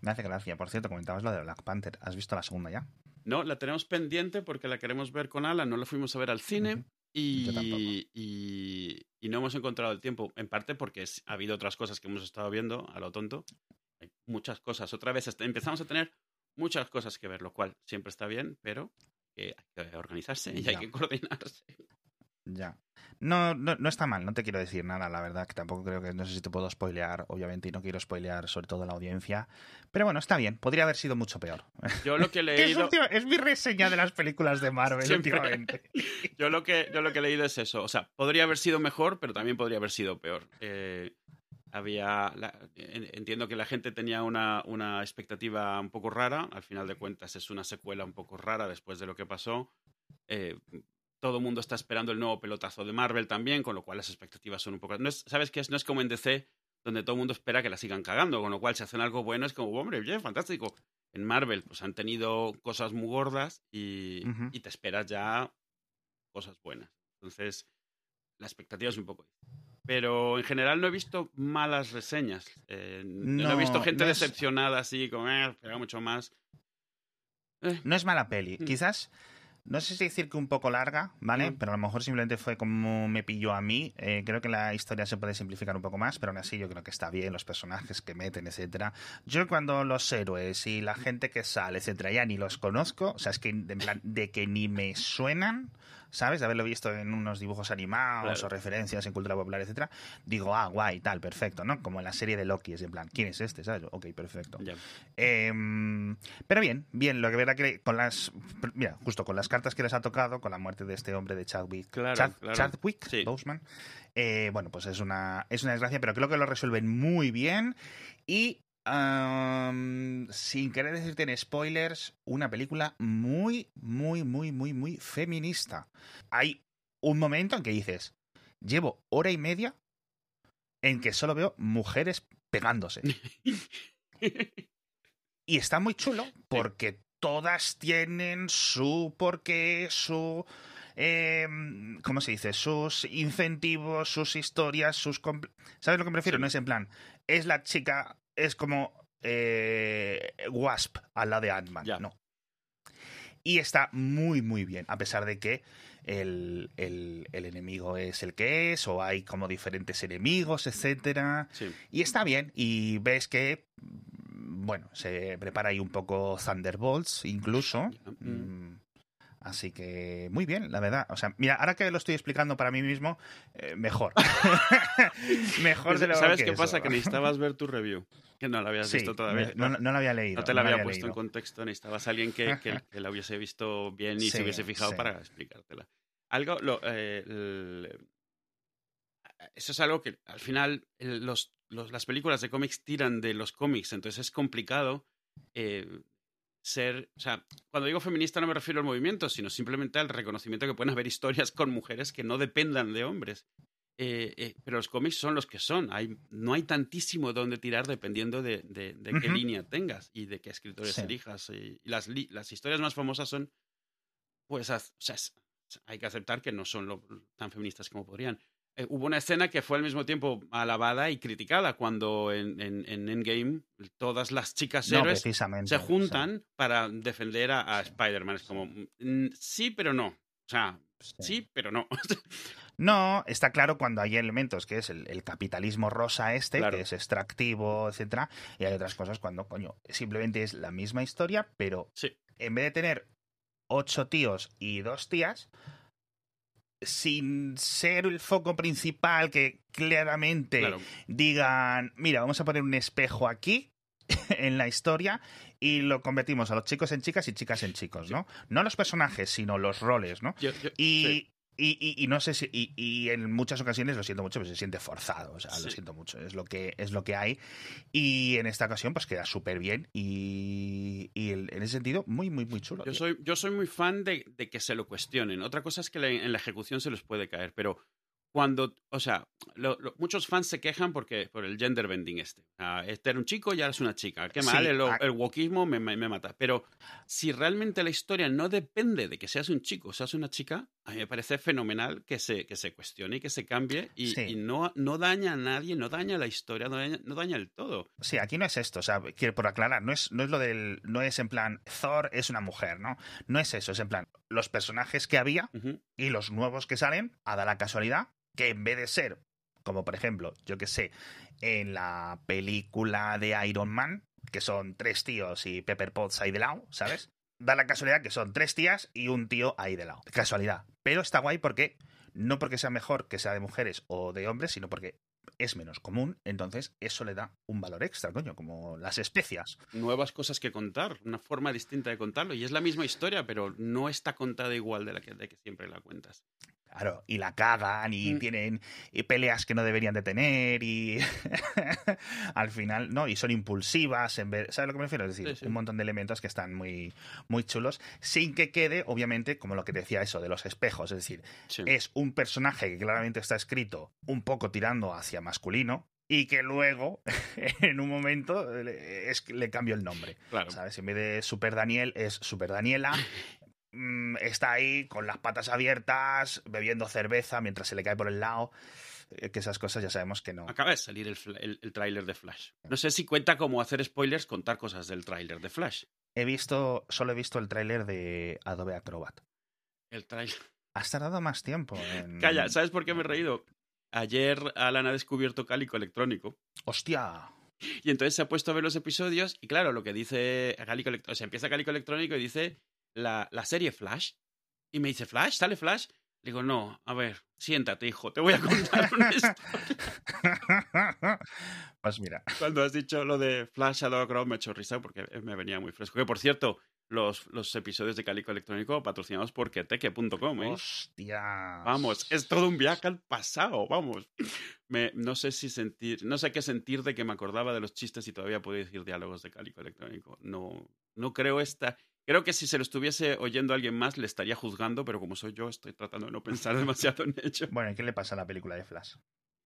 Me hace gracia. Por cierto, comentabas lo de Black Panther. ¿Has visto la segunda ya? No, la tenemos pendiente porque la queremos ver con Alan. No la fuimos a ver al cine. Y, y, no hemos encontrado el tiempo, en parte porque ha habido otras cosas que hemos estado viendo a lo tonto. Hay muchas cosas. Otra vez empezamos a tener muchas cosas que ver, lo cual siempre está bien, pero hay que organizarse y hay que coordinarse. Ya. No, no, no, está mal, no te quiero decir nada, la verdad, que tampoco creo que, no sé si te puedo spoilear, obviamente, y no quiero spoilear sobre todo la audiencia, pero bueno, está bien, podría haber sido mucho peor. Yo lo que he leído... es, mi reseña de las películas de Marvel últimamente. yo, lo que, yo lo que he leído es eso, o sea, podría haber sido mejor, pero también podría haber sido peor. Eh, había entiendo que la gente tenía una, una, expectativa un poco rara al final de cuentas es una secuela un poco rara después de lo que pasó eh, todo el mundo está esperando el nuevo pelotazo de Marvel también, con lo cual las expectativas son un poco... No es, ¿Sabes qué? No es como en DC, donde todo el mundo espera que la sigan cagando, con lo cual si hacen algo bueno es como, hombre, bien, fantástico. En Marvel, pues han tenido cosas muy gordas y, y te esperas ya cosas buenas. Entonces, la expectativa es un poco... Pero en general no he visto malas reseñas. Eh, no, he visto gente decepcionada así, como, eh, espera mucho más. Eh. No es mala peli. Mm. Quizás no sé si decir que un poco larga, ¿vale? Pero a lo mejor simplemente fue como me pilló a mí. Eh, creo que la historia se puede simplificar un poco más, pero aún así yo creo que está bien, los personajes que meten, etcétera. Yo cuando los héroes y la gente que sale, etcétera, ya ni los conozco, o sea, es que de que ni me suenan, ¿sabes? De haberlo visto en unos dibujos animados o referencias en cultura popular, etcétera, digo, ah, guay, tal, perfecto, ¿no? Como en la serie de Loki, es en plan, ¿quién es este? ¿Sabes? Ok, perfecto. Em, pero bien, bien, lo que verá que con las, mira, justo con las cartas que les ha tocado, con la muerte de este hombre de Chadwick, claro, Chadwick Boseman, eh, bueno, pues es una, es una desgracia, pero creo que lo resuelven muy bien y sin querer decirte en spoilers, una película muy, muy, muy, muy, muy feminista. Hay un momento en que dices, llevo hora y media en que solo veo mujeres pegándose. y está muy chulo porque todas tienen su porqué, su... Em, ¿Cómo se dice? Sus incentivos, sus historias, sus... ¿Sabes lo que me refiero? No es en plan, es la chica es como eh, Wasp al lado de Ant-Man. No. Y está muy, muy bien, a pesar de que el, el, enemigo es el que es, o hay como diferentes enemigos, etcétera. Y está bien, y ves que, bueno, se prepara ahí un poco Thunderbolts, incluso. Mm, Así que muy bien, la verdad. O sea, mira, ahora que lo estoy explicando para mí mismo, eh, mejor. mejor de lo ¿Sabes qué pasa? Que necesitabas ver tu review, que no la habías visto todavía. No, no, la había leído. No te la había, puesto en contexto, necesitabas a alguien que, que, la hubiese visto bien y se hubiese fijado para explicártela. Algo, lo, eh, eso es algo que al final los, los, las películas de cómics tiran de los cómics, entonces es complicado eh, ser, o sea, cuando digo feminista no me refiero al movimiento, sino simplemente al reconocimiento que pueden haber historias con mujeres que no dependan de hombres. Eh, eh, pero los cómics son los que son. Hay, no hay tantísimo donde tirar dependiendo de, de, qué línea tengas y de qué escritores elijas. Y, las, las historias más famosas son, pues, o sea, hay que aceptar que no son lo, tan feministas como podrían. Eh, hubo una escena que fue al mismo tiempo alabada y criticada cuando en, en, Endgame todas las chicas héroes se juntan para defender a, Spider-Man. Es como, mm, sí, pero no. O sea, sí, pero no. No, está claro cuando hay elementos que es el, capitalismo rosa este, que es extractivo, etcétera, y hay otras cosas cuando, coño, simplemente es la misma historia, pero en vez de tener ocho tíos y dos tías, sin ser el foco principal que claramente digan, mira, vamos a poner un espejo aquí en la historia y lo convertimos a los chicos en chicas y chicas en chicos, ¿no? No los personajes, sino los roles, ¿no? y, y, no sé si. Y, en muchas ocasiones lo siento mucho, pero se siente forzado. O sea, lo siento mucho. Es lo, que, es lo que hay. Y en esta ocasión, pues queda súper bien. Y, en ese sentido, muy, muy, muy chulo. Yo soy, yo soy muy fan de, que se lo cuestionen. Otra cosa es que en la ejecución se les puede caer, pero cuando, o sea, muchos fans se quejan porque por el gender bending este. este era un chico y ahora es una chica. Qué mal, el, el wokismo me, me, mata. Pero si realmente la historia no depende de que seas un chico o seas una chica, a mí me parece fenomenal que se, que se cuestione y que se cambie y, no, no daña a nadie, no daña la historia, no daña, el todo. Sí, aquí no es esto, o sea, quiero por aclarar, no es, no es lo del, no es en plan, Thor es una mujer, ¿no? No es eso, es en plan, los personajes que había y los nuevos que salen, a dar la casualidad que en vez de ser, como por ejemplo, yo que sé, en la película de Iron Man, que son tres tíos y Pepper Potts ahí de lado, ¿sabes? Da la casualidad que son tres tías y un tío ahí de lado. Casualidad. Pero está guay porque, no porque sea mejor que sea de mujeres o de hombres, sino porque es menos común, entonces eso le da un valor extra, coño, como las especias. Nuevas cosas que contar, una forma distinta de contarlo. Y es la misma historia, pero no está contada igual de la que, de que siempre la cuentas. Claro, y la cagan y mm. tienen peleas que no deberían de tener y al final, ¿no? Y son impulsivas, en vez, ¿sabes lo que me refiero? Es decir, un montón de elementos que están muy, muy chulos, sin que quede, obviamente, como lo que decía eso, de los espejos, es decir, es un personaje que claramente está escrito un poco tirando hacia masculino, y que luego, en un momento, es, le cambio el nombre. Claro. ¿Sabes? En vez de Super Daniel, es Super Daniela. Mm, está ahí con las patas abiertas, bebiendo cerveza mientras se le cae por el lado. Eh, que esas cosas ya sabemos que no. Acaba de salir el, el, tráiler de Flash. No sé si cuenta como hacer spoilers contar cosas del tráiler de Flash. He visto, solo he visto el tráiler de Adobe Acrobat. El tráiler. Has tardado más tiempo. Calla, ¿sabes por qué me he reído? Ayer Alan ha descubierto Cálico Electrónico. ¡Hostia! Y entonces se ha puesto a ver los episodios y claro, lo que dice Cálico Electrónico, o sea, empieza Cálico Electrónico y dice la, la serie Flash. Y me dice, ¿Flash? ¿Sale Flash? Digo, no, a ver, siéntate, hijo, te voy a contar una historia. Pues mira. Cuando has dicho lo de Flash Shadow Crow me he hecho risa porque me venía muy fresco. Que por cierto, los, los episodios de Calico Electrónico patrocinados por queteque.com, ¿eh? Hostia. Vamos, es todo un viaje al pasado, vamos. Me, no sé si sentir, no sé qué sentir de que me acordaba de los chistes y todavía puedo decir diálogos de Calico Electrónico. No, no creo esta Creo que si se lo estuviese oyendo alguien más le estaría juzgando, pero como soy yo, estoy tratando de no pensar demasiado en ello. Bueno, ¿y qué le pasa a la película de Flash?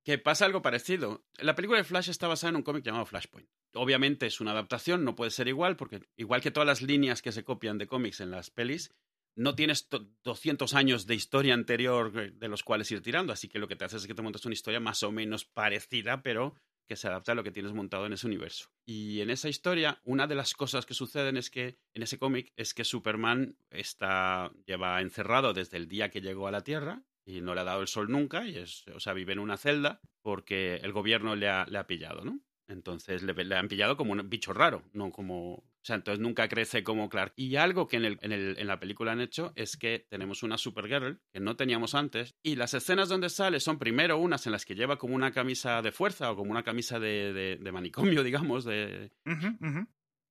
Que pasa algo parecido. La película de Flash está basada en un cómic llamado Flashpoint. Obviamente es una adaptación, no puede ser igual, porque igual que todas las líneas que se copian de cómics en las pelis, no tienes 200 años de historia anterior de los cuales ir tirando, así que lo que te hace es que te montas una historia más o menos parecida, pero que se adapta a lo que tienes montado en ese universo. Y en esa historia, una de las cosas que suceden es que, en ese cómic, es que Superman está, lleva encerrado desde el día que llegó a la Tierra y no le ha dado el sol nunca, y es, o sea, vive en una celda porque el gobierno le ha, le ha pillado, ¿no? Entonces le, le, han pillado como un bicho raro, no como o sea, entonces nunca crece como Clark. Y algo que en, el, en, el, en la película han hecho es que tenemos una Supergirl que no teníamos antes. Y las escenas donde sale son primero unas en las que lleva como una camisa de fuerza o como una camisa de, de, manicomio, digamos, de,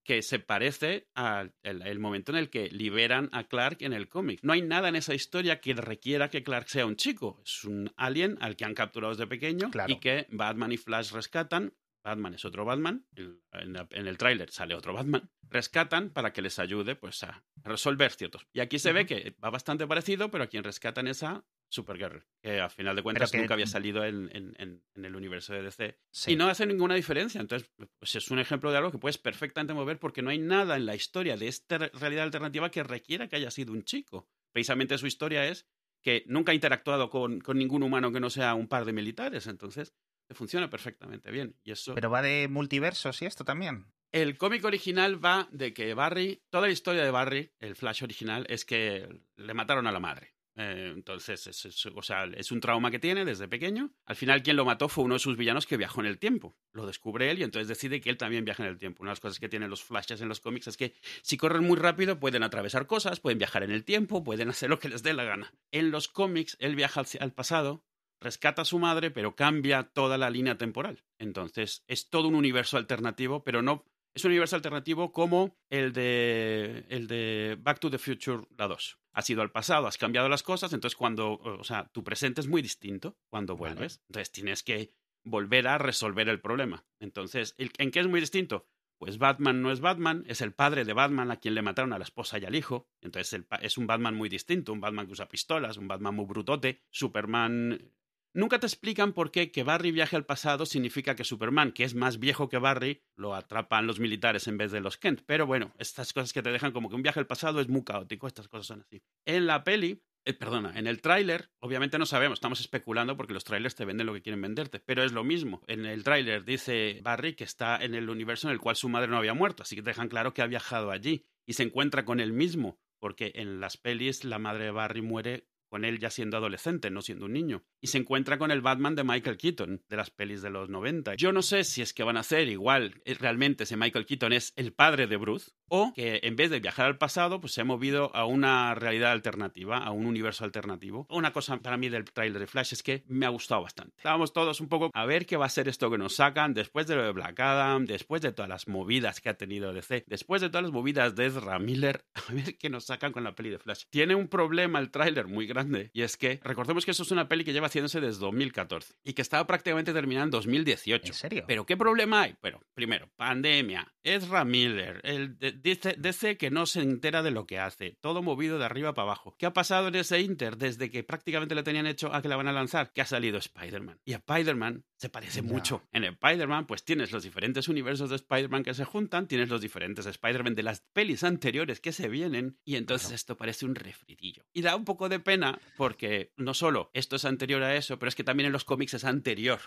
que se parece al el, momento en el que liberan a Clark en el cómic. No hay nada en esa historia que requiera que Clark sea un chico. Es un alien al que han capturado desde pequeño y que Batman y Flash rescatan Batman es otro Batman, en, el tráiler sale otro Batman, rescatan para que les ayude pues a resolver ciertos. Y aquí se ve que va bastante parecido, pero a quien rescatan es a Supergirl, que a final de cuentas nunca había salido en, el universo de DC. Y no hace ninguna diferencia. Entonces, pues es un ejemplo de algo que puedes perfectamente mover porque no hay nada en la historia de esta realidad alternativa que requiera que haya sido un chico. Precisamente su historia es que nunca ha interactuado con, con ningún humano que no sea un par de militares. Entonces, funciona perfectamente bien. Y eso... Pero va de multiversos y esto también. El cómic original va de que Barry, toda la historia de Barry, el Flash original, es que le mataron a la madre. Eh, entonces, es, o sea, es un trauma que tiene desde pequeño. Al final, quien lo mató fue uno de sus villanos que viajó en el tiempo. Lo descubre él y entonces decide que él también viaja en el tiempo. Una de las cosas que tienen los flashes en los cómics es que si corren muy rápido pueden atravesar cosas, pueden viajar en el tiempo, pueden hacer lo que les dé la gana. En los cómics, él viaja al pasado rescata a su madre, pero cambia toda la línea temporal. Entonces, es todo un universo alternativo, pero no es un universo alternativo como el de, el de Back to the Future, la 2. Has ido al pasado, has cambiado las cosas, entonces cuando, o sea, tu presente es muy distinto cuando vuelves. Entonces tienes que volver a resolver el problema. Entonces, ¿en qué es muy distinto? Pues Batman no es Batman, es el padre de Batman a quien le mataron a la esposa y al hijo. Entonces es un Batman muy distinto, un Batman que usa pistolas, un Batman muy brutote. Superman Nunca te explican por qué que Barry viaje al pasado significa que Superman, que es más viejo que Barry, lo atrapan los militares en vez de los Kent. Pero bueno, estas cosas que te dejan como que un viaje al pasado es muy caótico, estas cosas son así. En la peli, eh, perdona, en el tráiler, obviamente no sabemos, estamos especulando porque los trailers te venden lo que quieren venderte, pero es lo mismo. En el tráiler dice Barry que está en el universo en el cual su madre no había muerto, así que dejan claro que ha viajado allí y se encuentra con él mismo, porque en las pelis la madre de Barry muere con él ya siendo adolescente, no siendo un niño. Y se encuentra con el Batman de Michael Keaton, de las pelis de los 90. Yo no sé si es que van a hacer igual, eh, realmente ese Michael Keaton es el padre de Bruce, o que en vez de viajar al pasado, pues se ha movido a una realidad alternativa, a un universo alternativo. Una cosa para mí del trailer de Flash es que me ha gustado bastante. Estábamos todos un poco a ver qué va a ser esto que nos sacan después de lo de Black Adam, después de todas las movidas que ha tenido DC, después de todas las movidas de Ezra Miller, a ver qué nos sacan con la peli de Flash. Tiene un problema el tráiler muy grande y es que recordemos que eso es una peli que lleva haciéndose desde 2014 y que estaba prácticamente terminada en 2018. ¿En serio? Pero ¿qué problema hay? Bueno, primero, pandemia, Ezra Miller, el dice, DC que no se entera de lo que hace, todo movido de arriba para abajo. ¿Qué ha pasado en ese Inter desde que prácticamente le tenían hecho a que la van a lanzar? Que ha salido Spider-Man. Y a Spider-Man se parece mucho. En Spider-Man, pues tienes los diferentes universos de Spider-Man que se juntan, tienes los diferentes Spider-Man de las pelis anteriores que se vienen, y entonces esto parece un refritillo. Y da un poco de pena porque no solo esto es anterior eso, pero es que también en los cómics es anterior.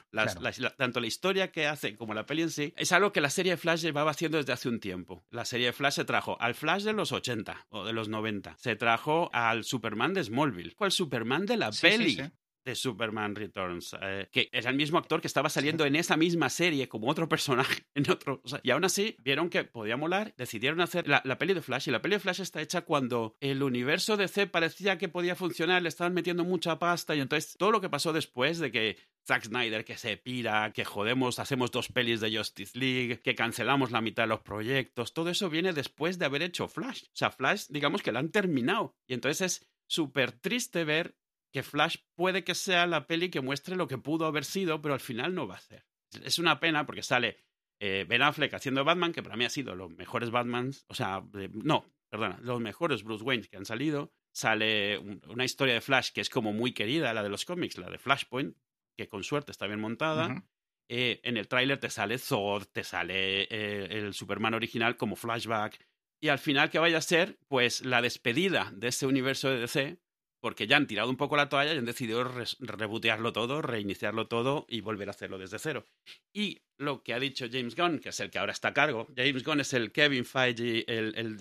tanto la historia que hace como la peli en sí es algo que la serie de Flash llevaba haciendo desde hace un tiempo. La serie de Flash se trajo al Flash de los 80 o de los 90. Se trajo al Superman de Smallville. Fue el Superman de la peli de Superman Returns, eh, que era el mismo actor que estaba saliendo en esa misma serie como otro personaje en otro. y aún así vieron que podía molar, decidieron hacer la, peli de Flash. Y la peli de Flash está hecha cuando el universo de C parecía que podía funcionar, le estaban metiendo mucha pasta. Y entonces todo lo que pasó después de que Zack Snyder que se pira, que jodemos, hacemos dos pelis de Justice League, que cancelamos la mitad de los proyectos, todo eso viene después de haber hecho Flash. O sea, Flash, digamos que la han terminado. Y entonces es súper triste ver que Flash puede que sea la peli que muestre lo que pudo haber sido, pero al final no va a ser. Es una pena porque sale eh, Ben Affleck haciendo Batman, que para mí ha sido los mejores Batmans, o sea, no, perdona, los mejores Bruce Wayne que han salido. Sale una historia de Flash que es como muy querida, la de los cómics, la de Flashpoint, que con suerte está bien montada. Eh, en el tráiler te sale Zod, te sale eh, el Superman original como flashback. Y al final que vaya a ser, pues la despedida de ese universo de DC porque ya han tirado un poco la toalla y han decidido rebotearlo todo, reiniciarlo todo y volver a hacerlo desde cero. Y lo que ha dicho James Gunn, que es el que ahora está a cargo, James Gunn es el Kevin Feige, el, el,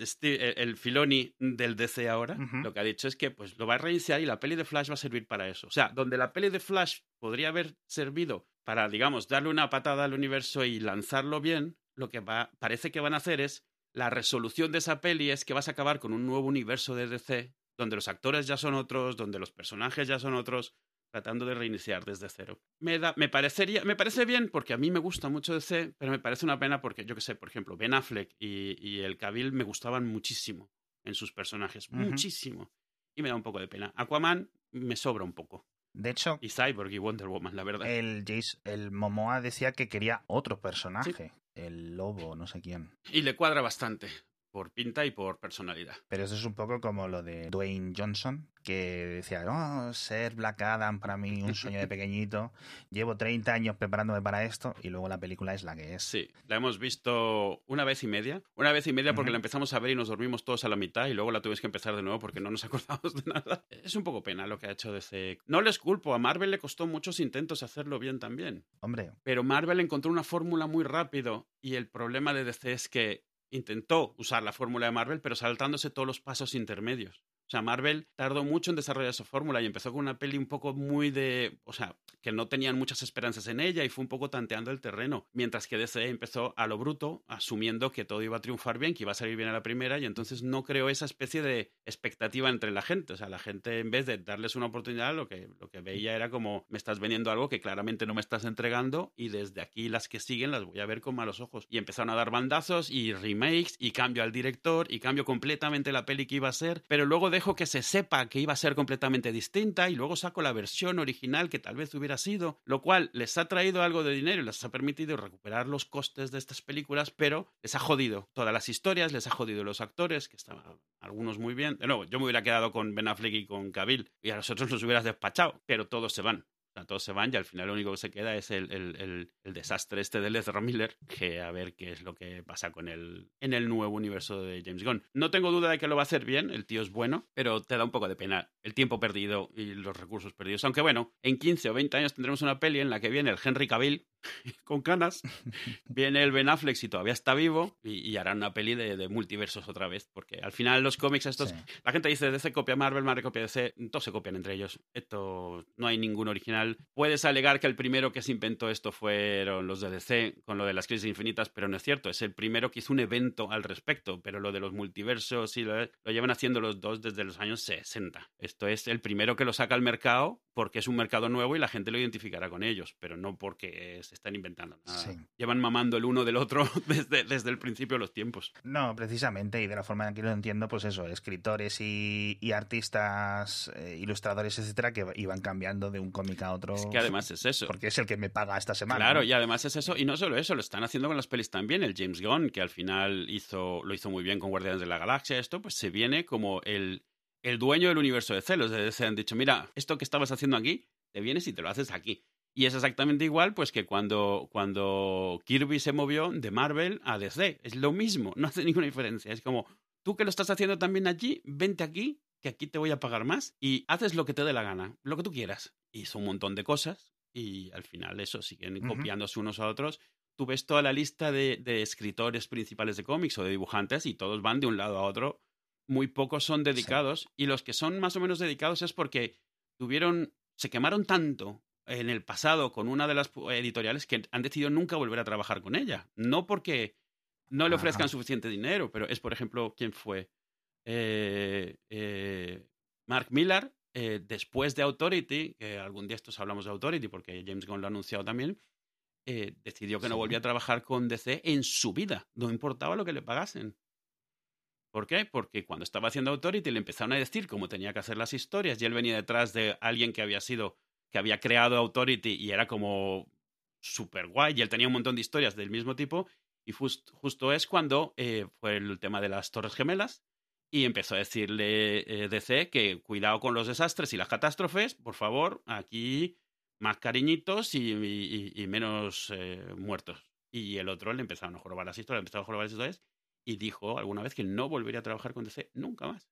el Filoni del DC ahora, lo que ha dicho es que pues lo va a reiniciar y la peli de Flash va a servir para eso. O sea, donde la peli de Flash podría haber servido para, digamos, darle una patada al universo y lanzarlo bien, lo que va, parece que van a hacer es la resolución de esa peli es que vas a acabar con un nuevo universo de DC donde los actores ya son otros, donde los personajes ya son otros, tratando de reiniciar desde cero. Me, da, me, parecería, me parece bien porque a mí me gusta mucho DC, pero me parece una pena porque, yo que sé, por ejemplo, Ben Affleck y, el Cavill me gustaban muchísimo en sus personajes, muchísimo. Y me da un poco de pena. Aquaman me sobra un poco. De hecho, y Cyborg y Wonder Woman, la verdad. El, Jace, el Momoa decía que quería otro personaje, el lobo, no sé quién. Y le cuadra bastante por pinta y por personalidad. Pero eso es un poco como lo de Dwayne Johnson, que decía, oh, ser Black Adam para mí un sueño de pequeñito, llevo 30 años preparándome para esto y luego la película es la que es. Sí, la hemos visto una vez y media, una vez y media porque la empezamos a ver y nos dormimos todos a la mitad y luego la tuvimos que empezar de nuevo porque no nos acordamos de nada. Es un poco pena lo que ha hecho DC. No les culpo, a Marvel le costó muchos intentos hacerlo bien también. Hombre. Pero Marvel encontró una fórmula muy rápido y el problema de DC es que intentó usar la fórmula de Marvel, pero saltándose todos los pasos intermedios. O sea, Marvel tardó mucho en desarrollar su fórmula y empezó con una peli un poco muy de. O sea, que no tenían muchas esperanzas en ella y fue un poco tanteando el terreno. Mientras que DC empezó a lo bruto, asumiendo que todo iba a triunfar bien, que iba a salir bien a la primera, y entonces no creó esa especie de expectativa entre la gente. O sea, la gente, en vez de darles una oportunidad, lo que, lo que veía era como: me estás vendiendo algo que claramente no me estás entregando, y desde aquí las que siguen las voy a ver con malos ojos. Y empezaron a dar bandazos y remakes, y cambio al director, y cambio completamente la peli que iba a ser, pero luego dejo que se sepa que iba a ser completamente distinta y luego saco la versión original que tal vez hubiera sido, lo cual les ha traído algo de dinero y les ha permitido recuperar los costes de estas películas, pero les ha jodido todas las historias, les ha jodido los actores, que estaban algunos muy bien. De nuevo, yo me hubiera quedado con Ben Affleck y con Cavill y a nosotros nos hubieras despachado, pero todos se van. Sea, todos se van y al final lo único que se queda es el, el, el, desastre este de Ezra Miller, que a ver qué es lo que pasa con él en el nuevo universo de James Gunn. No tengo duda de que lo va a hacer bien, el tío es bueno, pero te da un poco de pena el tiempo perdido y los recursos perdidos. Aunque bueno, en 15 o 20 años tendremos una peli en la que viene el Henry Cavill con canas, viene el Ben Affleck si todavía está vivo y, harán una peli de, multiversos otra vez, porque al final los cómics estos, la gente dice DC copia Marvel, Marvel copia DC, todos se copian entre ellos. Esto no hay ningún original. Puedes alegar que el primero que se inventó esto fueron los de DC con lo de las crisis infinitas, pero no es cierto, es el primero que hizo un evento al respecto, pero lo de los multiversos y lo, lo llevan haciendo los dos desde los años 60. Esto es el primero que lo saca al mercado porque es un mercado nuevo y la gente lo identificará con ellos, pero no porque se están inventando nada. Llevan mamando el uno del otro desde, desde el principio de los tiempos. No, precisamente, y de la forma en que lo entiendo, pues eso, escritores y, artistas, eh, ilustradores, etcétera, que iban cambiando de un cómic a otro. Es que además es eso. Porque es el que me paga esta semana. Claro, y además es eso, y no solo eso, lo están haciendo con las pelis también. El James Gunn, que al final hizo, lo hizo muy bien con Guardianes de la Galaxia, esto, pues se viene como el el dueño del universo de celos. Se han dicho, mira, esto que estabas haciendo aquí, te vienes y te lo haces aquí. Y es exactamente igual pues que cuando, cuando Kirby se movió de Marvel a DC. Es lo mismo, no hace ninguna diferencia. Es como, tú que lo estás haciendo también allí, vente aquí, que aquí te voy a pagar más y haces lo que te dé la gana, lo que tú quieras. Hizo un montón de cosas y al final eso, siguen copiándose unos a otros. Tú ves toda la lista de, de escritores principales de cómics o de dibujantes y todos van de un lado a otro muy pocos son dedicados y los que son más o menos dedicados es porque tuvieron, se quemaron tanto en el pasado con una de las editoriales que han decidido nunca volver a trabajar con ella. No porque no le ofrezcan suficiente dinero, pero es, por ejemplo, ¿quién fue? Eh, eh, Mark Millar, eh, después de Authority, que algún día estos hablamos de Authority porque James Gunn lo ha anunciado también, decidió que no volvía a trabajar con DC en su vida, no importaba lo que le pagasen. ¿Por qué? Porque cuando estaba haciendo Authority le empezaron a decir cómo tenía que hacer las historias y él venía detrás de alguien que había sido, que había creado Authority y era como súper guay y él tenía un montón de historias del mismo tipo y justo es cuando eh, fue el tema de las Torres Gemelas y empezó a decirle eh, DC que cuidado con los desastres y las catástrofes, por favor, aquí más cariñitos y, menos eh, muertos. Y el otro le empezaron a jorobar las historias, le empezaron a jorobar las historias y dijo alguna vez que no volvería a trabajar con DC nunca más.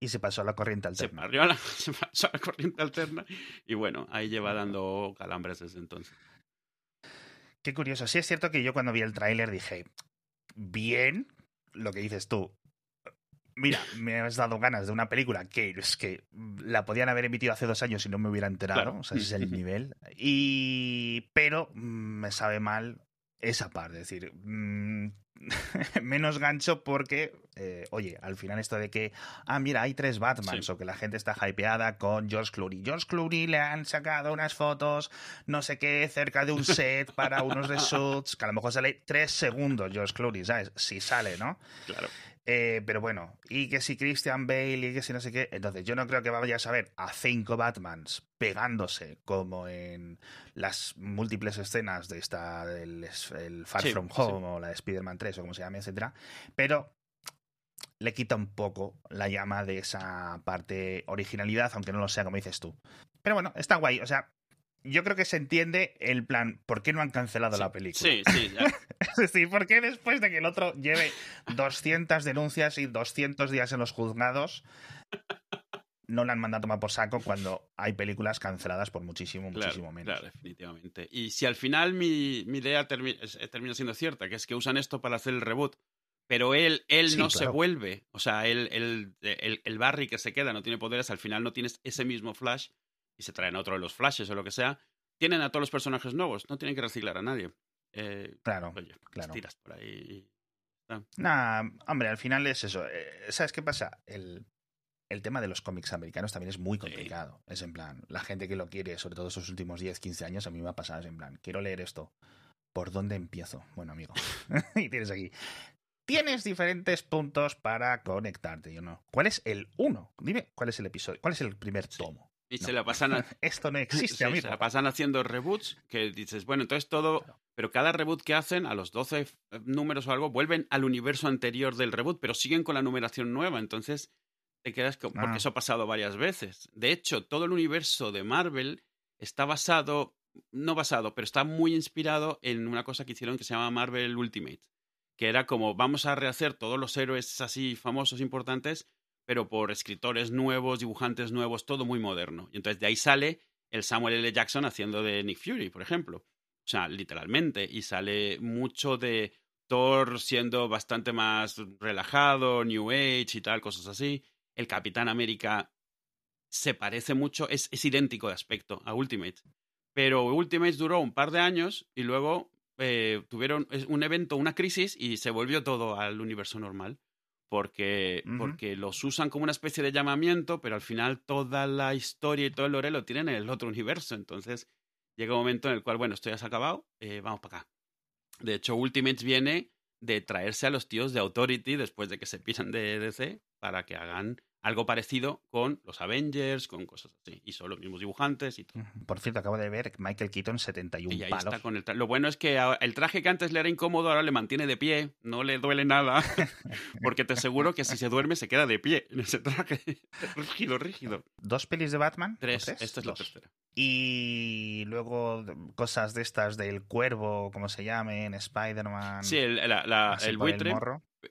Y se pasó a la corriente alterna. Se, pasó a la corriente alterna y bueno, ahí lleva dando calambres desde entonces. Qué curioso. Sí es cierto que yo cuando vi el tráiler dije, bien, lo que dices tú. Mira, me has dado ganas de una película que es que la podían haber emitido hace dos años y no me hubiera enterado. O sea, ese es el nivel. Y. Pero mm, me sabe mal esa parte. Es decir, mm, menos gancho porque, eh, oye, al final esto de que, ah, mira, hay tres Batmans o que la gente está hypeada con George Clooney. George Clooney le han sacado unas fotos, no sé qué, cerca de un set para unos reshoots, que a lo mejor sale tres segundos George Clooney, ¿sabes? Si sale, ¿no? Claro. Eh, pero bueno, y que si Christian Bale y que si no sé qué. Entonces, yo no creo que vayas a ver a cinco Batmans pegándose como en las múltiples escenas de esta, del el Far From Home o la de Spider-Man 3 o como se llame, etcétera. Pero le quita un poco la llama de esa parte originalidad, aunque no lo sea como dices tú. Pero bueno, está guay. O sea, yo creo que se entiende el plan, ¿por qué no han cancelado la película? Sí, sí. es decir, ¿por qué después de que el otro lleve 200 denuncias y 200 días en los juzgados, no la han mandado a tomar por saco cuando hay películas canceladas por muchísimo, muchísimo menos? Claro, definitivamente. Y si al final mi, idea eh, termina siendo cierta, que es que usan esto para hacer el reboot, pero él, él no se vuelve, o sea, él, el, el Barry que se queda no tiene poderes, al final no tienes ese mismo Flash y se traen otro de los flashes o lo que sea, tienen a todos los personajes nuevos, no tienen que reciclar a nadie. Eh, claro, oye, claro. tiras por ahí. Nah, hombre, al final es eso. Eh, ¿Sabes qué pasa? El, el tema de los cómics americanos también es muy complicado. Es en plan, la gente que lo quiere, sobre todo esos últimos 10, 15 años, a mí me ha pasado, es en plan, quiero leer esto. ¿Por dónde empiezo? Bueno, amigo. y tienes aquí. Tienes diferentes puntos para conectarte, yo no. ¿Cuál es el uno? Dime, ¿cuál es el episodio? ¿Cuál es el primer tomo? Y se la pasan. Esto no existe, amigo. Se la pasan haciendo reboots que dices, bueno, entonces todo. Pero cada reboot que hacen, a los 12 números o algo, vuelven al universo anterior del reboot, pero siguen con la numeración nueva. Entonces te quedas. Porque ah. eso ha pasado varias veces. De hecho, todo el universo de Marvel está basado, no basado, pero está muy inspirado en una cosa que hicieron que se llama Marvel Ultimate, que era como vamos a rehacer todos los héroes así famosos, importantes, pero por escritores nuevos, dibujantes nuevos, todo muy moderno. Y entonces de ahí sale el Samuel L. Jackson haciendo de Nick Fury, por ejemplo. O sea, literalmente. Y sale mucho de Thor siendo bastante más relajado, New Age y tal, cosas así. El Capitán América se parece mucho, es, es idéntico de aspecto a Ultimate. Pero Ultimate duró un par de años y luego eh, tuvieron un evento, una crisis y se volvió todo al universo normal. Porque, porque los usan como una especie de llamamiento, pero al final toda la historia y todo el lore lo tienen en el otro universo. Entonces llega un momento en el cual, bueno, esto ya se ha acabado, eh, vamos para acá. De hecho, Ultimate viene de traerse a los tíos de Authority después de que se pisan de DC para que hagan algo parecido con los Avengers, con cosas así. Y son los mismos dibujantes y todo. Por cierto, acabo de ver Michael Keaton 71 y ahí palos. Está con el Lo bueno es que el traje que antes le era incómodo ahora le mantiene de pie, no le duele nada, porque te aseguro que si se duerme se queda de pie en ese traje. rígido, rígido. ¿Dos pelis de Batman? Tres, esta es la tercera. Y luego cosas de estas del cuervo, como se llamen, Spider-Man. Sí, el, el buitre.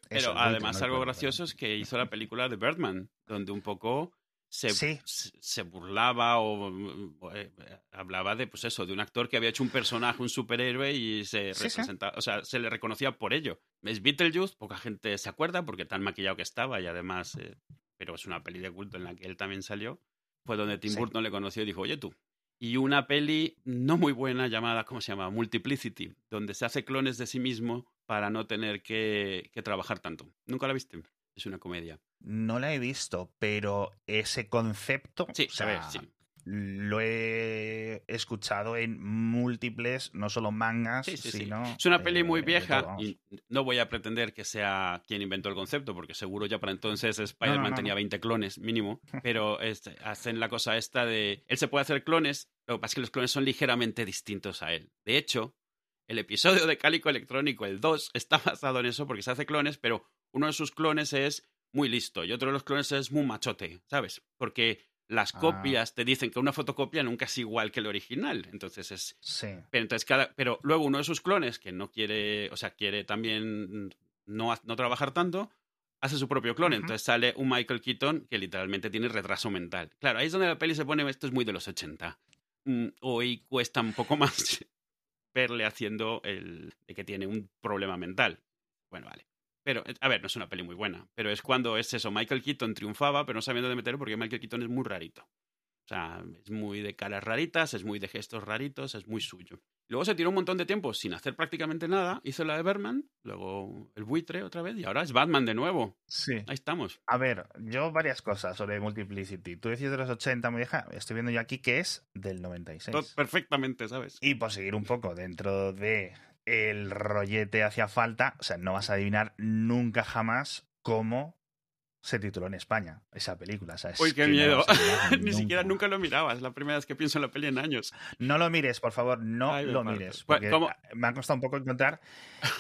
Pero además algo gracioso es que hizo la película de Birdman, donde un poco se, se burlaba o, eh, hablaba de pues eso, de un actor que había hecho un personaje, un superhéroe y se representaba, o sea, se le reconocía por ello. Es Beetlejuice, poca gente se acuerda porque tan maquillado que estaba y además, eh, pero es una peli de culto en la que él también salió. Fue donde Tim Burton le conoció y dijo, oye tú. Y una peli no muy buena llamada, ¿cómo se llama? Multiplicity, donde se hace clones de sí mismo para no tener que, trabajar tanto. ¿Nunca la viste? Es una comedia. No la he visto, pero ese concepto. Sí, sí. Lo he escuchado en múltiples, no solo mangas, sino. Es una peli muy vieja y no voy a pretender que sea quien inventó el concepto, porque seguro ya para entonces Spider-Man tenía 20 clones mínimo. Pero este, hacen la cosa esta de. Él se puede hacer clones, lo que pasa es que los clones son ligeramente distintos a él. De hecho, el episodio de Cálico Electrónico, el 2, está basado en eso porque se hace clones, pero uno de sus clones es muy listo y otro de los clones es muy machote, ¿sabes? Porque las ah. copias te dicen que una fotocopia nunca es igual que el original. Entonces es. Sí. Pero, entonces cada... pero luego uno de sus clones, que no quiere. O sea, quiere también no, no trabajar tanto, hace su propio clon. Entonces sale un Michael Keaton que literalmente tiene retraso mental. Claro, ahí es donde la peli se pone. Esto es muy de los 80. Mm, hoy cuesta un poco más verle haciendo el de que tiene un problema mental. Bueno, vale. Pero, eh, a ver, no es una peli muy buena, pero es cuando es eso, Michael Keaton triunfaba, pero no sabía dónde meterlo porque Michael Keaton es muy rarito. O sea, es muy de caras raritas, es muy de gestos raritos, es muy suyo. Luego se tiró un montón de tiempo sin hacer prácticamente nada. Hizo la de Berman, luego el buitre otra vez y ahora es Batman de nuevo. Sí. Ahí estamos. A ver, yo varias cosas sobre Multiplicity. Tú decías de los 80, muy vieja. Estoy viendo yo aquí que es del 96. perfectamente, ¿sabes? Y por seguir un poco dentro de el rollete hacía falta, o sea, no vas a adivinar nunca jamás cómo se tituló en España esa película. ¿sabes? Uy, qué miedo. Ni siquiera nunca lo mirabas. La primera vez que pienso en la peli en años. No lo mires, por favor, no lo mires. Porque me ha costado un poco encontrar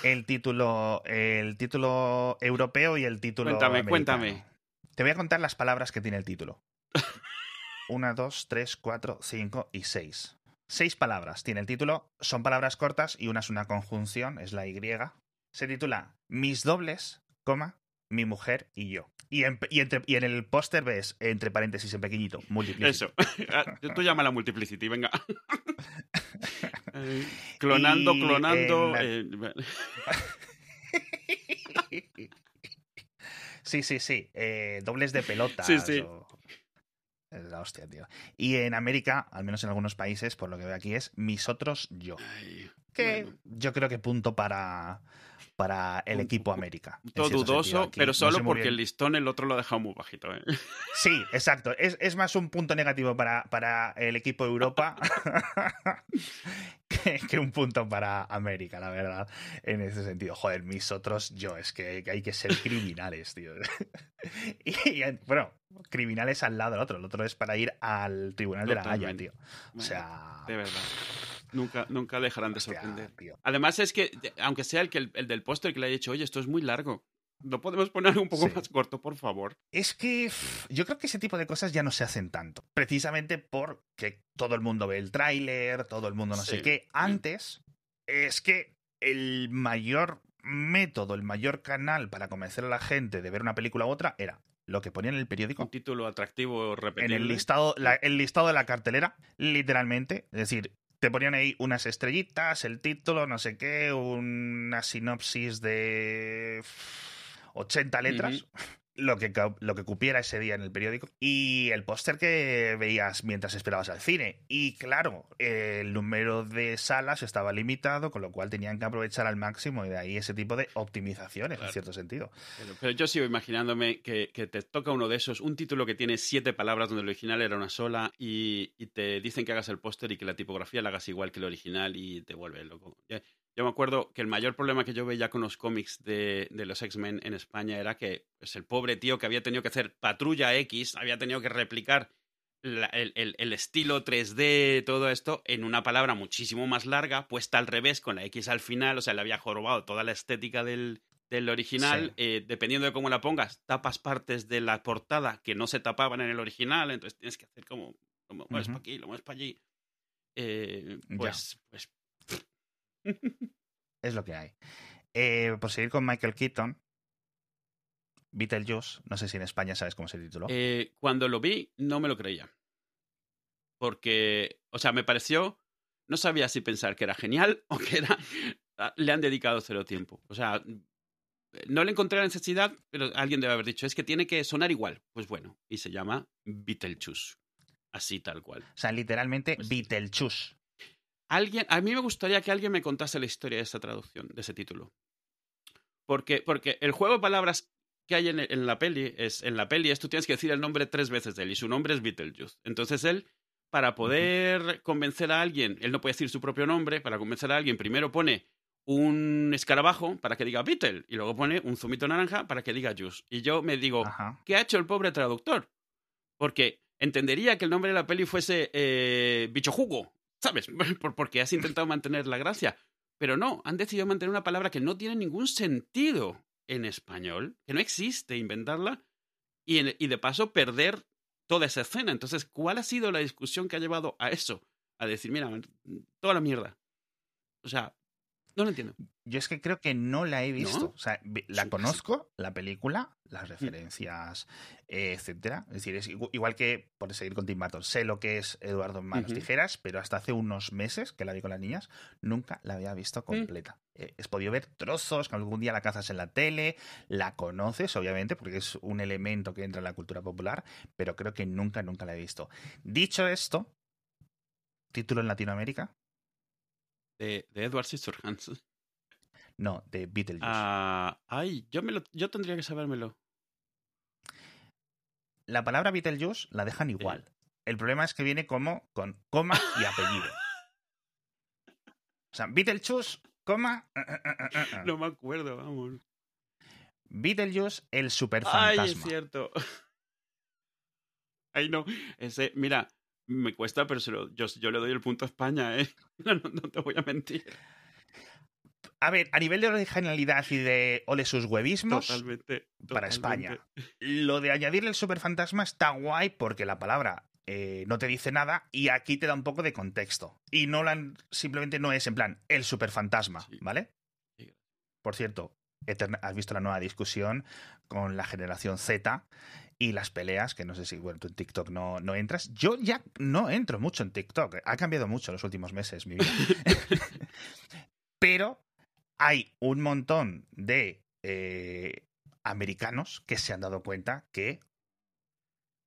el título, el título europeo y el título. Cuéntame, cuéntame. Te voy a contar las palabras que tiene el título. Una, dos, tres, cuatro, cinco y seis. Seis palabras tiene el título. Son palabras cortas y una es una conjunción, es la Y. Se titula Mis dobles, coma, mi mujer y yo. Y en, el póster ves, entre paréntesis en pequeñito, multiplicity. Eso. Ah, tú la multiplicity, venga. clonando, clonando. Eh, sí, sí, sí. Eh, dobles de pelota. Sí, sí. Es la hostia, tío. Y en América, al menos en algunos países, por lo que veo aquí, es mis otros yo. Que yo creo que punto para, para el equipo América. Todo dudoso, pero solo porque el listón el otro lo ha dejado muy bajito. ¿eh? Sí, exacto. Es, más un punto negativo para, para el equipo Europa que, un punto para América, la verdad, en ese sentido. Joder, mis otros yo, es que, hay que ser criminales, tío. y, bueno, criminales al lado del otro. El otro es para ir al Tribunal de la Haya, tío. O sea... De verdad. Nunca, nunca dejarán de sorprender. Además es que, aunque sea el, que el, del póster que le haya dicho, oye, esto es muy largo. ¿No podemos poner un poco más corto, por favor? Es que yo creo que ese tipo de cosas ya no se hacen tanto. Precisamente porque todo el mundo ve el tráiler, todo el mundo no sé qué. Antes es que el mayor método, el mayor canal para convencer a la gente de ver una película u otra era lo que ponía en el periódico. Un título atractivo repetible. En el listado, el listado de la cartelera, literalmente. Es decir, te ponían ahí unas estrellitas, el título, no sé qué, una sinopsis de 80 letras lo que, lo que cupiera ese día en el periódico y el póster que veías mientras esperabas al cine. Y claro, el número de salas estaba limitado, con lo cual tenían que aprovechar al máximo y de ahí ese tipo de optimizaciones, en cierto sentido. Pero, yo sigo imaginándome que, te toca uno de esos, un título que tiene siete palabras donde el original era una sola y, te dicen que hagas el póster y que la tipografía la hagas igual que el original y te vuelve loco. Yo me acuerdo que el mayor problema que yo veía con los cómics de, los X-Men en España era que pues, el pobre tío que había tenido que hacer Patrulla X había tenido que replicar el, estilo 3D, todo esto, en una palabra muchísimo más larga, puesta al revés, con la X al final, o sea, le había jorobado toda la estética del, original, eh, dependiendo de cómo la pongas, tapas partes de la portada que no se tapaban en el original, entonces tienes que hacer como, lo mueves para aquí, lo mueves para allí. Eh, pues, pues es lo que hay. Eh, por seguir con Michael Keaton, Beetlejuice, no sé si en España sabes cómo se tituló. Eh, cuando lo vi, no me lo creía. Porque, o sea, me pareció, no sabía si pensar que era genial o que era, le han dedicado cero tiempo. O sea, no le encontré la necesidad, pero alguien debe haber dicho, es que tiene que sonar igual. Pues bueno, y se llama Beetlejuice. Así tal cual. O sea, literalmente pues Beetlejuice. Alguien, a mí me gustaría que alguien me contase la historia de esta traducción, de ese título. Porque, porque el juego de palabras que hay en, la peli es, en la peli es tú tienes que decir el nombre tres veces de él y su nombre es Beetlejuice. Entonces él, para poder convencer a alguien, él no puede decir su propio nombre, para convencer a alguien primero pone un escarabajo para que diga Beetle y luego pone un zumito naranja para que diga Juice. Y yo me digo, ¿qué ha hecho el pobre traductor? Porque entendería que el nombre de la peli fuese eh, Bicho Jugo ¿sabes? Porque has intentado mantener la gracia. Pero no, han decidido mantener una palabra que no tiene ningún sentido en español, que no existe, inventarla, y, de paso perder toda esa escena. Entonces, ¿cuál ha sido la discusión que ha llevado a eso? A decir, mira, toda la mierda. O sea, no lo entiendo. Yo es que creo que no la he visto. O sea, la conozco, la película, las mm. referencias, etcétera. Es decir, es igual que, por seguir con Tim Burton, sé lo que es Eduardo en Manos Tijeras, pero hasta hace unos meses que la vi con las niñas, nunca la había visto mm. completa. He podido ver trozos, que algún día la cazas en la tele, la conoces, obviamente, porque es un elemento que entra en la cultura popular, pero creo que nunca, nunca la he visto. Dicho esto, título en Latinoamérica, de, Edward Scissorhands. No, de Beetlejuice. Ah, ay, yo, me lo, yo tendría que sabérmelo. La palabra Beetlejuice la dejan igual. El problema es que viene como con coma y apellido. o sea, Beetlejuice, coma. Eh, eh, eh, no me acuerdo, vamos. Beetlejuice, el superfantasma. Ay, es cierto. Ay, no. Ese, mira, me cuesta, pero yo, yo, le doy el punto a España, ¿eh? No, te voy a mentir. A ver, a nivel de originalidad y de ole sus huevismos, para España. Lo de añadirle el superfantasma está guay porque la palabra eh, no te dice nada y aquí te da un poco de contexto. Y no simplemente no es en plan el superfantasma, ¿vale? Por cierto, has visto la nueva discusión con la generación Z y las peleas, que no sé si bueno, tú en TikTok no, no entras. Yo ya no entro mucho en TikTok. Ha cambiado mucho en los últimos meses mi vida. Pero hay un montón de eh, americanos que se han dado cuenta que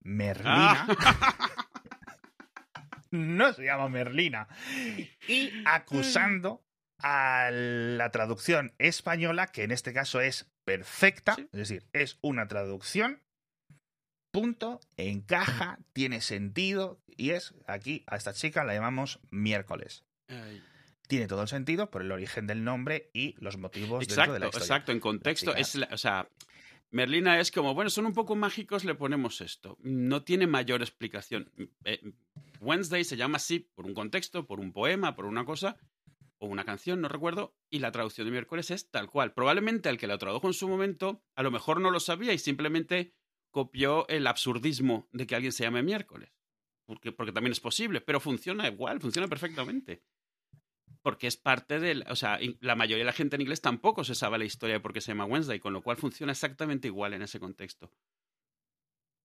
Merlina ah. no se llama Merlina. Y acusando a la traducción española, que en este caso es perfecta, es decir, es una traducción punto, encaja, tiene sentido y es, aquí a esta chica la llamamos miércoles. Tiene todo el sentido por el origen del nombre y los motivos exacto, dentro de la historia. Exacto, en contexto. Es o sea, Merlina es como, bueno, son un poco mágicos, le ponemos esto. No tiene mayor explicación. Eh, Wednesday se llama así por un contexto, por un poema, por una cosa, o una canción, no recuerdo, y la traducción de miércoles es tal cual. Probablemente el que la tradujo en su momento, a lo mejor no lo sabía y simplemente copió el absurdismo de que alguien se llame miércoles. Porque, porque también es posible, pero funciona igual, funciona perfectamente. Porque es parte del. O sea, la mayoría de la gente en inglés tampoco se sabe la historia de por qué se llama Wednesday, con lo cual funciona exactamente igual en ese contexto.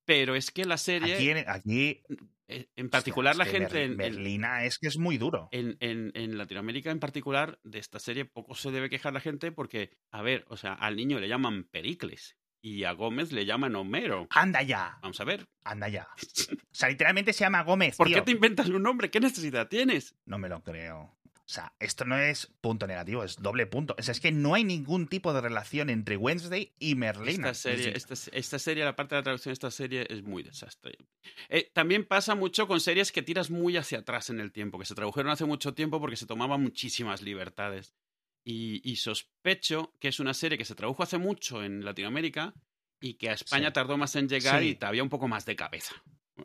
Pero es que la serie. Aquí. En particular, la gente. en, Berlina es que es muy duro. En, en, Latinoamérica, en particular, de esta serie poco se debe quejar la gente porque, a ver, o sea, al niño le llaman Pericles y a Gómez le llaman Homero. Anda ya. Vamos a ver. Anda ya. O sea, literalmente se llama Gómez. ¿Por qué te inventas un nombre? ¿Qué necesidad tienes? No me lo creo. O sea, esto no es punto negativo, es doble punto. O sea, es que no hay ningún tipo de relación entre Wednesday y Merlina. Esta serie, esta, serie la parte de la traducción de esta serie es muy desastre. Eh, también pasa mucho con series que tiras muy hacia atrás en el tiempo, que se tradujeron hace mucho tiempo porque se tomaban muchísimas libertades. Y, sospecho que es una serie que se tradujo hace mucho en Latinoamérica y que a España tardó más en llegar y y había un poco más de cabeza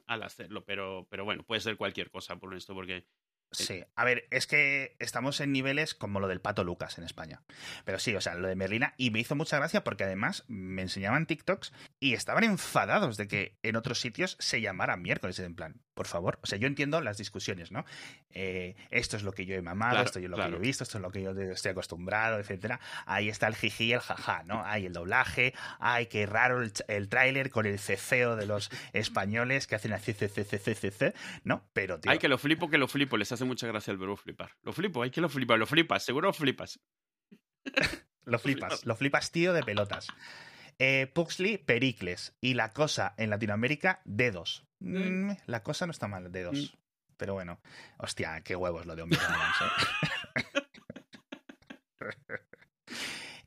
al hacerlo. Pero, pero bueno, puede ser cualquier cosa por esto, porque Sí, a ver, es que estamos en niveles como lo del Pato Lucas en España. Pero sí, o sea, lo de Merlina, y me hizo mucha gracia porque además me enseñaban TikToks y estaban enfadados de que en otros sitios se llamara miércoles, en plan, por favor. O sea, yo entiendo las discusiones, ¿no? Eh, esto es lo que yo he mamado, esto es lo que yo he visto, esto es lo que yo estoy acostumbrado, etcétera. Ahí está el jiji y el jaja, ¿no? Hay el doblaje, ay, qué raro el, el tráiler con el ceceo de los españoles que hacen así, ¿no? Pero, tío. Ay, que lo flipo, que lo flipo, les hace mucha gracia el verbo flipar. Lo flipo, hay que lo flipa, lo flipas, seguro lo flipas. lo flipas, lo flipas, tío, de pelotas. Eh, Puxley, Pericles. Y la cosa en Latinoamérica, dedos. Mm, la cosa no está mal, dedos. Mm. Pero bueno, hostia, qué huevos lo de Omega ¿eh?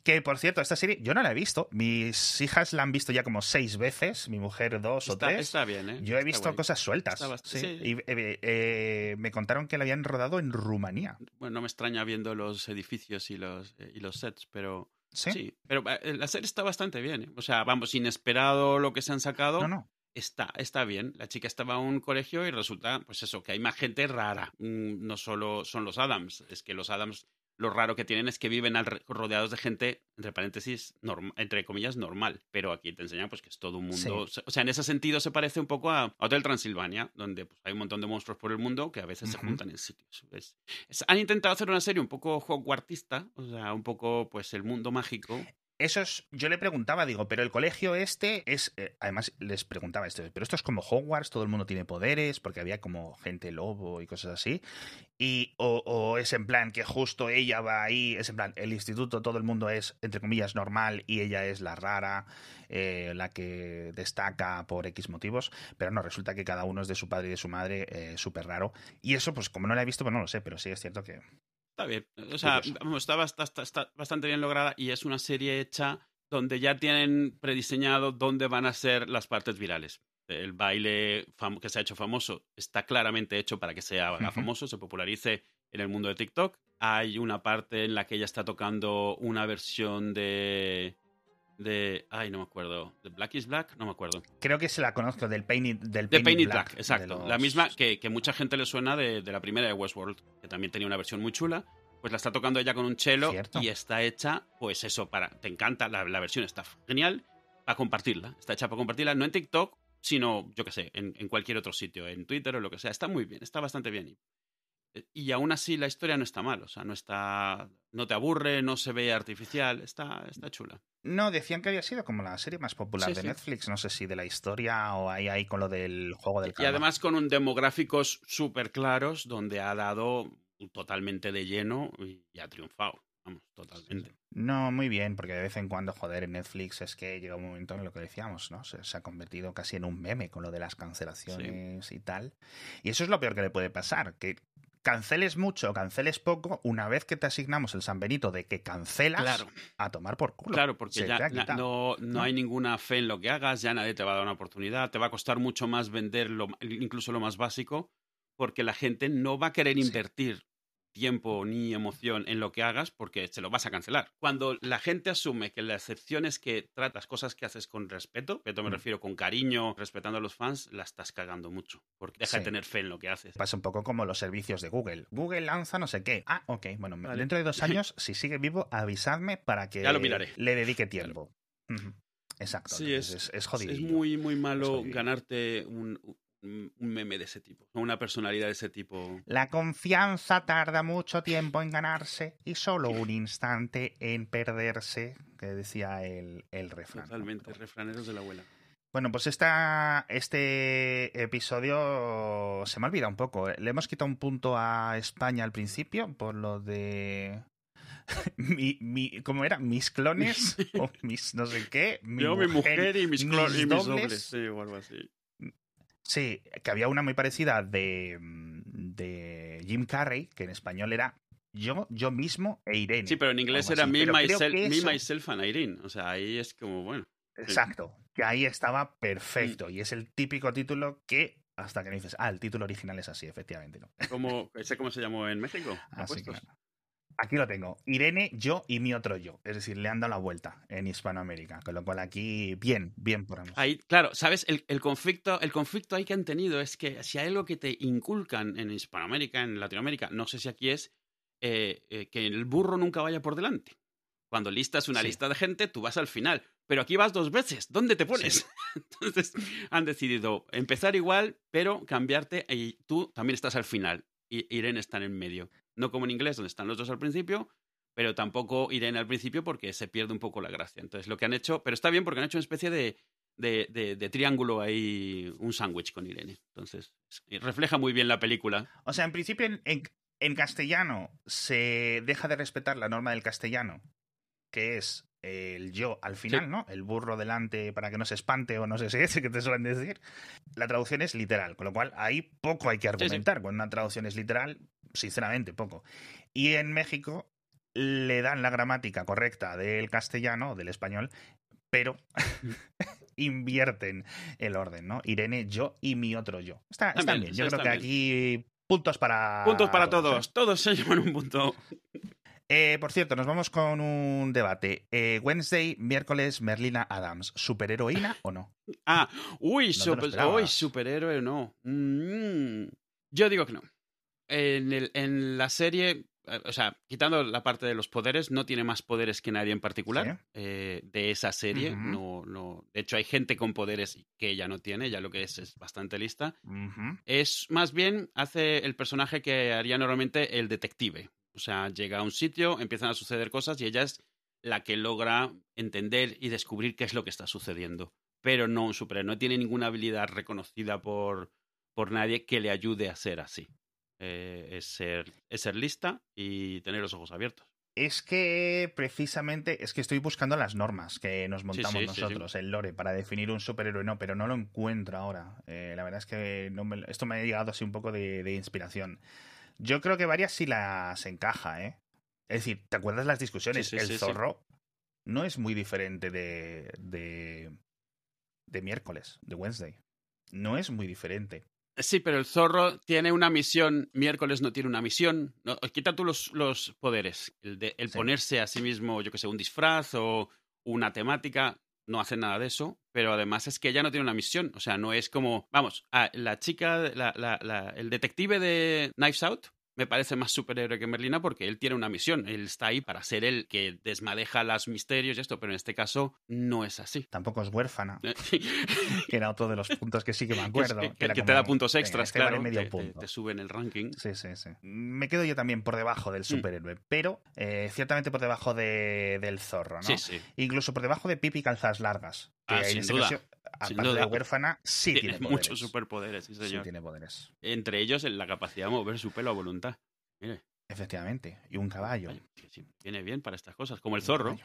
Que por cierto, esta serie yo no la he visto. Mis hijas la han visto ya como seis veces, mi mujer dos o tres. Está bien, ¿eh? Yo he visto cosas sueltas. sí. Y, eh, eh, me contaron que la habían rodado en Rumanía. Bueno, no me extraña viendo los edificios y los, y los sets, pero. Sí. pero la serie está bastante bien. O sea, vamos, inesperado lo que se han sacado. No, no. Está, está bien. La chica estaba en un colegio y resulta, pues eso, que hay más gente rara. Mm, no solo son los Adams, es que los Adams lo raro que tienen es que viven rodeados de gente, entre paréntesis, entre comillas, normal. Pero aquí te enseñan pues que es todo un mundo. O sea, en ese sentido se parece un poco a Hotel Transilvania, donde pues, hay un montón de monstruos por el mundo que a veces se juntan en sitios. han intentado hacer una serie un poco hogwartista, o sea, un poco pues el mundo mágico. Eso es, yo le preguntaba, digo, pero el colegio este es, eh, además les preguntaba esto, pero esto es como Hogwarts, todo el mundo tiene poderes, porque había como gente lobo y cosas así, y o, es en plan que justo ella va ahí, es en plan, el instituto, todo el mundo es, entre comillas, normal y ella es la rara, eh, la que destaca por X motivos, pero no, resulta que cada uno es de su padre y de su madre, eh, súper raro, y eso, pues como no la he visto, pues no lo sé, pero sí es cierto que Está bien. O sea, está, bastante bien lograda y es una serie hecha donde ya tienen prediseñado dónde van a ser las partes virales. El baile que se ha hecho famoso está claramente hecho para que sea famoso, se popularice en el mundo de TikTok. Hay una parte en la que ella está tocando una versión de de. Ay, no me acuerdo. ¿De Black is Black? No me acuerdo. Creo que se la conozco del Painted, del Painted, Black, Exacto. La misma que, que, mucha gente le suena de, de, la primera de Westworld, que también tenía una versión muy chula. Pues la está tocando ella con un cello y está hecha, pues eso, para. Te encanta, la, la versión está genial para compartirla. Está hecha para compartirla, no en TikTok, sino, yo qué sé, en, en, cualquier otro sitio, en Twitter o lo que sea. Está muy bien, está bastante bien. Eh, y aún así la historia no está mal, o sea, no está, no te aburre, no se ve artificial, está, está chula. No, decían que había sido como la serie más popular de Netflix, no sé si de la historia o ahí, ahí con lo del juego del Y además con un demográficos súper claros donde ha dado totalmente de lleno y ha triunfado. Vamos, totalmente. No, muy bien, porque de vez en cuando, joder, en Netflix es que llega un momento en lo que decíamos, ¿no? Se, se ha convertido casi en un meme con lo de las cancelaciones y tal. Y eso es lo peor que le puede pasar, que canceles mucho canceles poco, una vez que te asignamos el San Benito de que cancelas, a tomar por culo. Claro, porque ya no, no, hay ninguna fe en lo que hagas, ya nadie te va a dar una oportunidad, te va a costar mucho más vender incluso lo más básico, porque la gente no va a querer invertir tiempo ni emoción en lo que hagas porque se lo vas a cancelar. Cuando la gente asume que la excepción es que tratas cosas que haces con respeto, esto me mm. refiero con cariño, respetando a los fans, la estás cagando mucho porque deja de tener fe en lo que haces. Pasa un poco como los servicios de Google. Google lanza no sé qué. Ah, ok, bueno, dentro de dos años, si sigue vivo, avisadme para que le dedique tiempo. Exacto. Sí, es, es, jodido. Es muy, muy malo ganarte un, un meme de ese tipo, una personalidad de ese tipo. La confianza tarda mucho tiempo en ganarse y solo un instante en perderse, que decía el, el refrán. Totalmente, refraneros de la abuela. Bueno, pues esta, este episodio se me ha olvidado un poco. Le hemos quitado un punto a España al principio por lo de mi, mi, ¿cómo era? Mis clones o mis no sé qué. Mi Yo, mujer, mi mujer y mis, clones y mis dobles. Sí, o algo así. Sí, que había una muy parecida de, de Jim Carrey, que en español era yo, yo mismo e Irene. Sí, pero en inglés era me, myself, and Irene. O sea, ahí es como, bueno. Exacto, que ahí estaba perfecto. Mm. Y es el típico título que hasta que me dices, ah, el título original es así, efectivamente. ¿no? ¿Cómo, ¿Ese cómo se llamó en México? Así, claro. Aquí lo tengo. Irene, yo y mi otro yo. Es decir, le han dado la vuelta en Hispanoamérica. Con lo cual aquí, bien, bien por ambos. Ahí, claro, ¿sabes? El, el, conflicto, el conflicto ahí que han tenido es que si hay algo que te inculcan en Hispanoamérica, en Latinoamérica, no sé si aquí es eh, eh, que el burro nunca vaya por delante. Cuando listas una lista de gente, tú vas al final. Pero aquí vas dos veces. ¿Dónde te pones? Entonces han decidido empezar igual, pero cambiarte y tú también estás al final. Y Irene está en el medio. No como en inglés, donde están los dos al principio, pero tampoco Irene al principio porque se pierde un poco la gracia. Entonces, lo que han hecho, pero está bien porque han hecho una especie de, de, triángulo ahí, un sándwich con Irene. Entonces, refleja muy bien la película. O sea, en principio en, en, castellano se deja de respetar la norma del castellano, que es el yo al final, ¿no? El burro delante para que no se espante o no sé si es que te suelen decir. La traducción es literal, con lo cual ahí poco hay que argumentar. Cuando una traducción es literal, sinceramente, poco. Y en México le dan la gramática correcta del castellano, del español, pero invierten el orden, ¿no? Irene, yo y mi otro yo. Está, bien. Yo creo que aquí puntos para. Puntos para todos. ¿eh? Todos, se llevan un punto. Eh, por cierto, nos vamos con un debate. Eh, Wednesday, miércoles, Merlina Adams. ¿Superheroína o no? Ah, uy, superhéroe no. Mm, yo digo que no en, el, en la serie, eh, o sea, quitando la parte de los poderes, no tiene más poderes que nadie en particular eh, de esa serie. no, no, de hecho, hay gente con poderes que ella no tiene, ya lo que es es bastante lista. Es más bien hace el personaje que haría normalmente el detective. O sea, llega a un sitio, empiezan a suceder cosas y ella es la que logra entender y descubrir qué es lo que está sucediendo. Pero no un superhéroe, no tiene ninguna habilidad reconocida por, por nadie que le ayude a ser así. Eh, es, ser, es ser lista y tener los ojos abiertos. Es que precisamente, es que estoy buscando las normas que nos montamos nosotros, el lore, para definir un superhéroe, no, pero no lo encuentro ahora. Eh, la verdad es que no esto me ha llegado así un poco de, inspiración. Yo creo que varias sí las encaja, ¿eh? Es decir, ¿te acuerdas las discusiones? el zorro no es muy diferente de, de, de miércoles, de Wednesday. No es muy diferente. Sí, pero el zorro tiene una misión, miércoles no tiene una misión. No, quita tú los, los poderes. El, de, el ponerse a sí mismo, yo que sé, un disfraz o una temática, no hace nada de eso. Pero además es que ella no tiene una misión. O sea, no es como. Vamos, la chica, la, la, el detective de Knives Out me parece más superhéroe que Merlina porque él tiene una misión. Él está ahí para ser el que desmadeja los misterios y esto, pero en este caso no es así. Tampoco es huérfana. Eh, que era otro de los puntos que sí que me acuerdo. que, te da puntos extras, este claro. Medio te, Te, sube en el ranking. Sí, sí, sí. Me quedo yo también por debajo del mm. superhéroe, pero eh, ciertamente por debajo de, del zorro, ¿no? Sí, sí. Incluso por debajo de Pipi Calzas Largas. Ah, sin duda. Aparte de huérfana, sí tiene, muchos superpoderes, sí, señor. Sí tiene poderes. Entre ellos la capacidad de mover su pelo a voluntad. Mire. Efectivamente. Y un caballo. viene bien para estas cosas, como el zorro.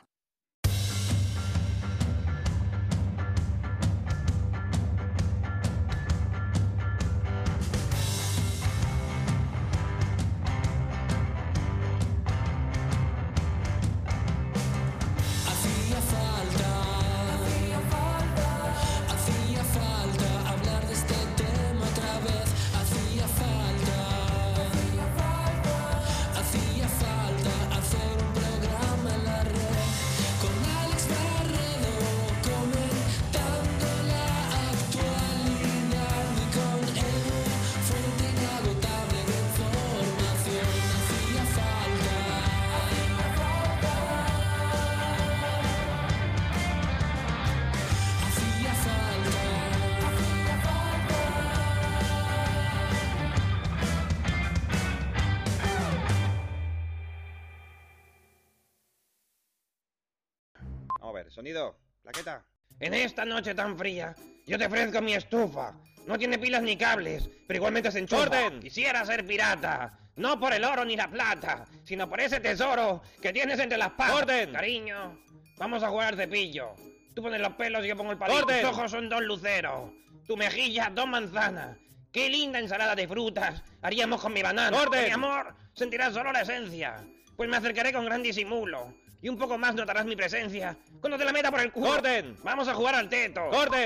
En esta noche tan fría, yo te ofrezco mi estufa. No tiene pilas ni cables, pero igualmente se enchufa. ¡Orden! Quisiera ser pirata. No por el oro ni la plata, sino por ese tesoro que tienes entre las patas. ¡Orden! Cariño, vamos a jugar al cepillo. Tú pones los pelos y yo pongo el palillo. ¡Orden! Tus ojos son dos luceros. Tu mejilla, dos manzanas. Qué linda ensalada de frutas haríamos con mi banana. ¡Orden! Mi amor, sentirás solo la esencia. Pues me acercaré con gran disimulo. Y un poco más notarás mi presencia cuando te la meta por el culo. ¡Orden! Vamos a jugar al teto. ¡Orden!